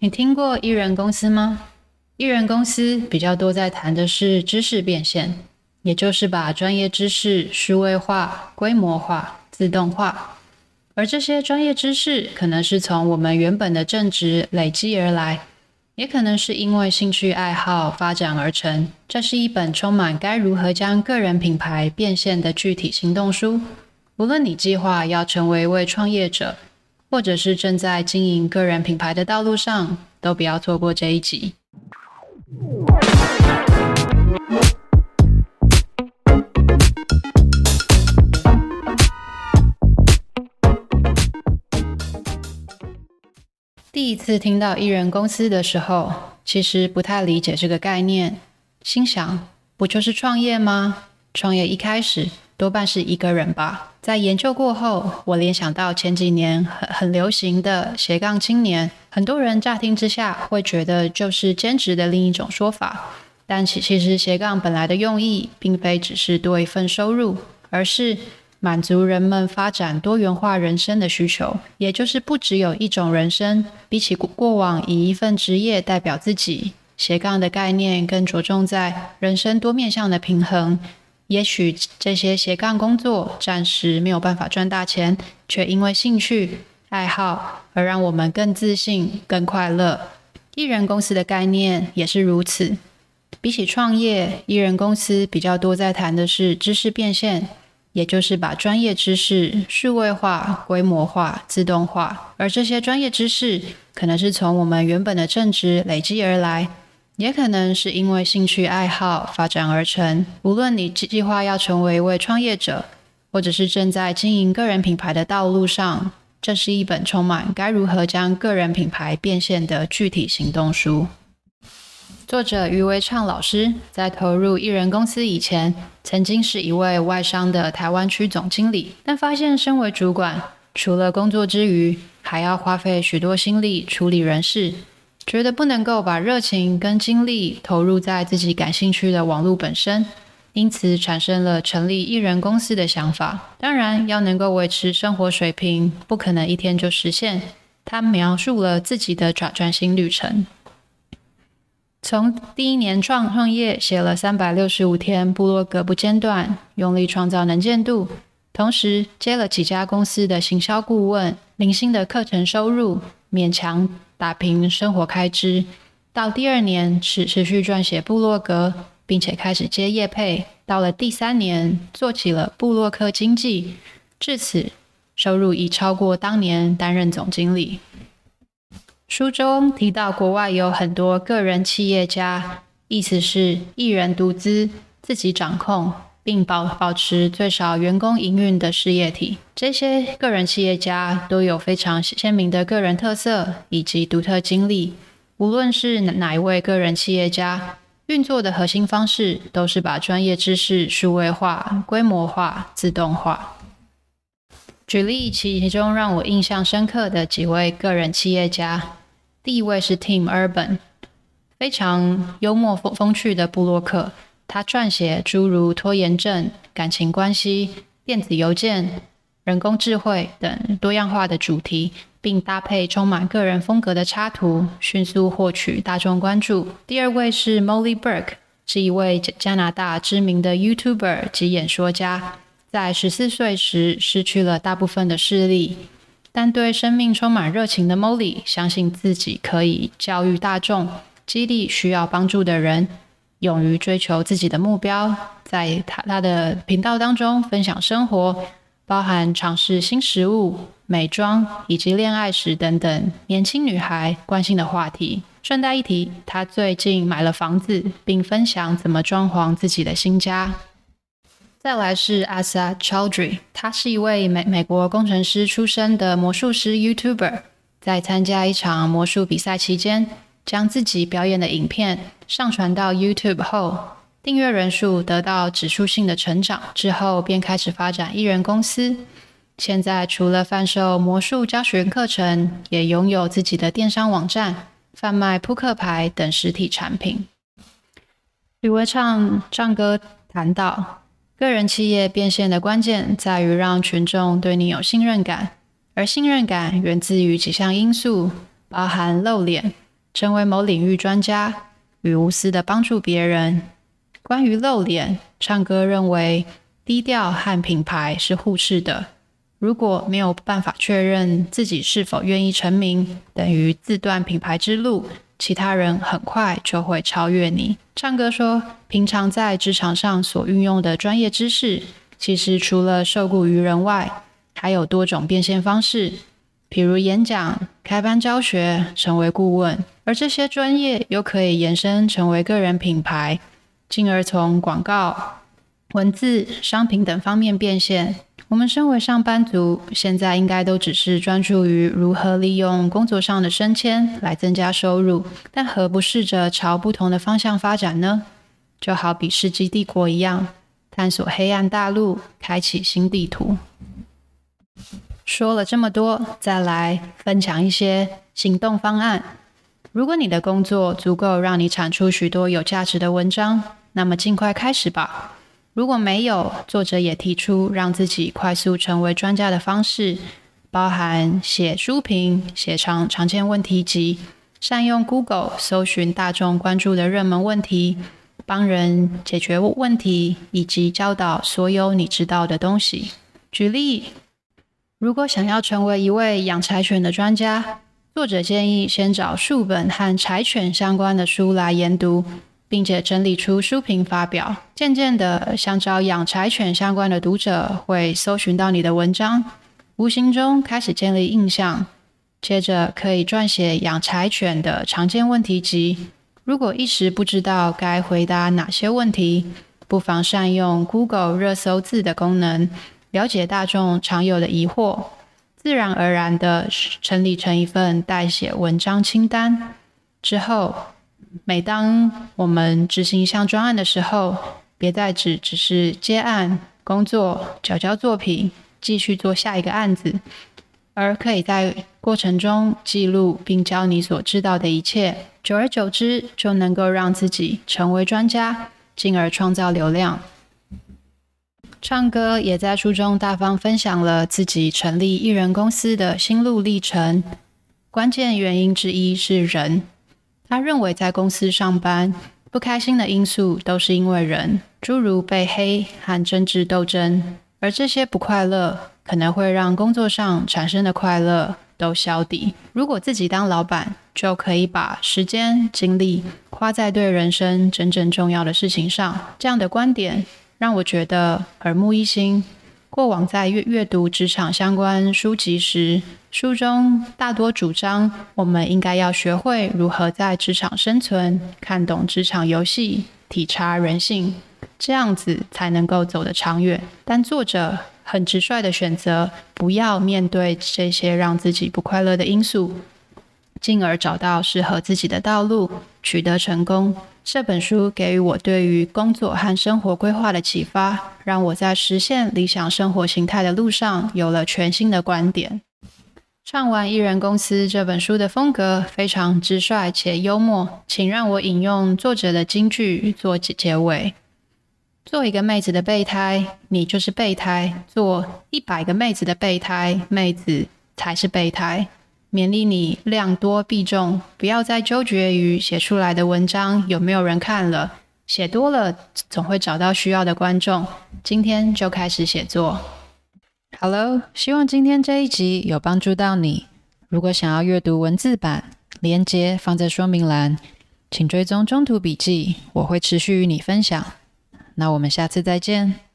你听过艺人公司吗？艺人公司比较多在谈的是知识变现，也就是把专业知识数位化、规模化、自动化。而这些专业知识可能是从我们原本的正职累积而来，也可能是因为兴趣爱好发展而成。这是一本充满该如何将个人品牌变现的具体行动书。无论你计划要成为一位创业者，或者是正在经营个人品牌的道路上，都不要错过这一集。第一次听到艺人公司的时候，其实不太理解这个概念，心想，不就是创业吗？创业一开始。多半是一个人吧。在研究过后，我联想到前几年很很流行的斜杠青年，很多人乍听之下会觉得就是兼职的另一种说法。但其其实斜杠本来的用意，并非只是多一份收入，而是满足人们发展多元化人生的需求，也就是不只有一种人生。比起过往以一份职业代表自己，斜杠的概念更着重在人生多面向的平衡。也许这些斜杠工作暂时没有办法赚大钱，却因为兴趣爱好而让我们更自信、更快乐。艺人公司的概念也是如此。比起创业，艺人公司比较多在谈的是知识变现，也就是把专业知识数位化、规模化、自动化。而这些专业知识可能是从我们原本的正职累积而来。也可能是因为兴趣爱好发展而成。无论你计划要成为一位创业者，或者是正在经营个人品牌的道路上，这是一本充满该如何将个人品牌变现的具体行动书。作者余维畅老师在投入艺人公司以前，曾经是一位外商的台湾区总经理，但发现身为主管，除了工作之余，还要花费许多心力处理人事。觉得不能够把热情跟精力投入在自己感兴趣的网络本身，因此产生了成立艺人公司的想法。当然，要能够维持生活水平，不可能一天就实现。他描述了自己的转转型旅程，从第一年创创业，写了三百六十五天部落格不间断，用力创造能见度，同时接了几家公司的行销顾问，零星的课程收入，勉强。打平生活开支，到第二年持持续撰写部落格，并且开始接业配。到了第三年，做起了部落客经济，至此收入已超过当年担任总经理。书中提到，国外有很多个人企业家，意思是一人独资，自己掌控。并保保持最少员工营运的事业体，这些个人企业家都有非常鲜明的个人特色以及独特经历。无论是哪一位个人企业家，运作的核心方式都是把专业知识数位化、规模化、自动化。举例其中让我印象深刻的几位个人企业家，第一位是 Tim Urban，非常幽默风风趣的布洛克。他撰写诸如拖延症、感情关系、电子邮件、人工智慧等多样化的主题，并搭配充满个人风格的插图，迅速获取大众关注。第二位是 Molly Burke，是一位加拿大知名的 YouTuber 及演说家，在十四岁时失去了大部分的视力，但对生命充满热情的 Molly 相信自己可以教育大众，激励需要帮助的人。勇于追求自己的目标，在他他的频道当中分享生活，包含尝试新食物、美妆以及恋爱史等等年轻女孩关心的话题。顺带一提，他最近买了房子，并分享怎么装潢自己的新家。再来是 Asa Chowdhury，他是一位美美国工程师出身的魔术师 YouTuber，在参加一场魔术比赛期间，将自己表演的影片上传到 YouTube 后，订阅人数得到指数性的成长。之后便开始发展艺人公司。现在除了贩售魔术教学课程，也拥有自己的电商网站，贩卖扑克牌等实体产品。吕维畅唱歌谈到，个人企业变现的关键在于让群众对你有信任感，而信任感源自于几项因素，包含露脸。成为某领域专家，与无私的帮助别人。关于露脸，唱歌认为低调和品牌是互斥的。如果没有办法确认自己是否愿意成名，等于自断品牌之路，其他人很快就会超越你。唱歌说，平常在职场上所运用的专业知识，其实除了受雇于人外，还有多种变现方式，比如演讲、开班教学、成为顾问，而这些专业又可以延伸成为个人品牌，进而从广告、文字、商品等方面变现。我们身为上班族，现在应该都只是专注于如何利用工作上的升迁来增加收入，但何不试着朝不同的方向发展呢？就好比世纪帝国一样，探索黑暗大陆，开启新地图。说了这么多，再来分享一些行动方案。如果你的工作足够让你产出许多有价值的文章，那么尽快开始吧。如果没有，作者也提出让自己快速成为专家的方式，包含写书评、写常常见问题集，善用 Google 搜寻大众关注的热门问题，帮人解决问题，以及教导所有你知道的东西。举例，如果想要成为一位养柴犬的专家，作者建议先找数本和柴犬相关的书来研读。并且整理出书评发表，渐渐的，想找养柴犬相关的读者会搜寻到你的文章，无形中开始建立印象。接着可以撰写养柴犬的常见问题集。如果一时不知道该回答哪些问题，不妨善用 Google 热搜字的功能，了解大众常有的疑惑，自然而然的整理成一份代写文章清单。之后。每当我们执行一项专案的时候，别再只只是接案工作、缴交作品，继续做下一个案子，而可以在过程中记录并教你所知道的一切。久而久之，就能够让自己成为专家，进而创造流量。唱歌也在书中大方分享了自己成立艺人公司的心路历程，关键原因之一是人。他认为，在公司上班不开心的因素都是因为人，诸如被黑和政治斗争，而这些不快乐可能会让工作上产生的快乐都消弭。如果自己当老板，就可以把时间精力花在对人生真正重要的事情上。这样的观点让我觉得耳目一新。过往在阅阅读职场相关书籍时，书中大多主张我们应该要学会如何在职场生存，看懂职场游戏，体察人性，这样子才能够走得长远。但作者很直率的选择，不要面对这些让自己不快乐的因素。进而找到适合自己的道路，取得成功。这本书给予我对于工作和生活规划的启发，让我在实现理想生活形态的路上有了全新的观点。唱完《艺人公司》这本书的风格非常直率且幽默，请让我引用作者的金句做结结尾：做一个妹子的备胎，你就是备胎；做一百个妹子的备胎，妹子才是备胎。勉励你量多必中，不要再纠结于写出来的文章有没有人看了。写多了，总会找到需要的观众。今天就开始写作。Hello，希望今天这一集有帮助到你。如果想要阅读文字版，连接放在说明栏，请追踪中途笔记，我会持续与你分享。那我们下次再见。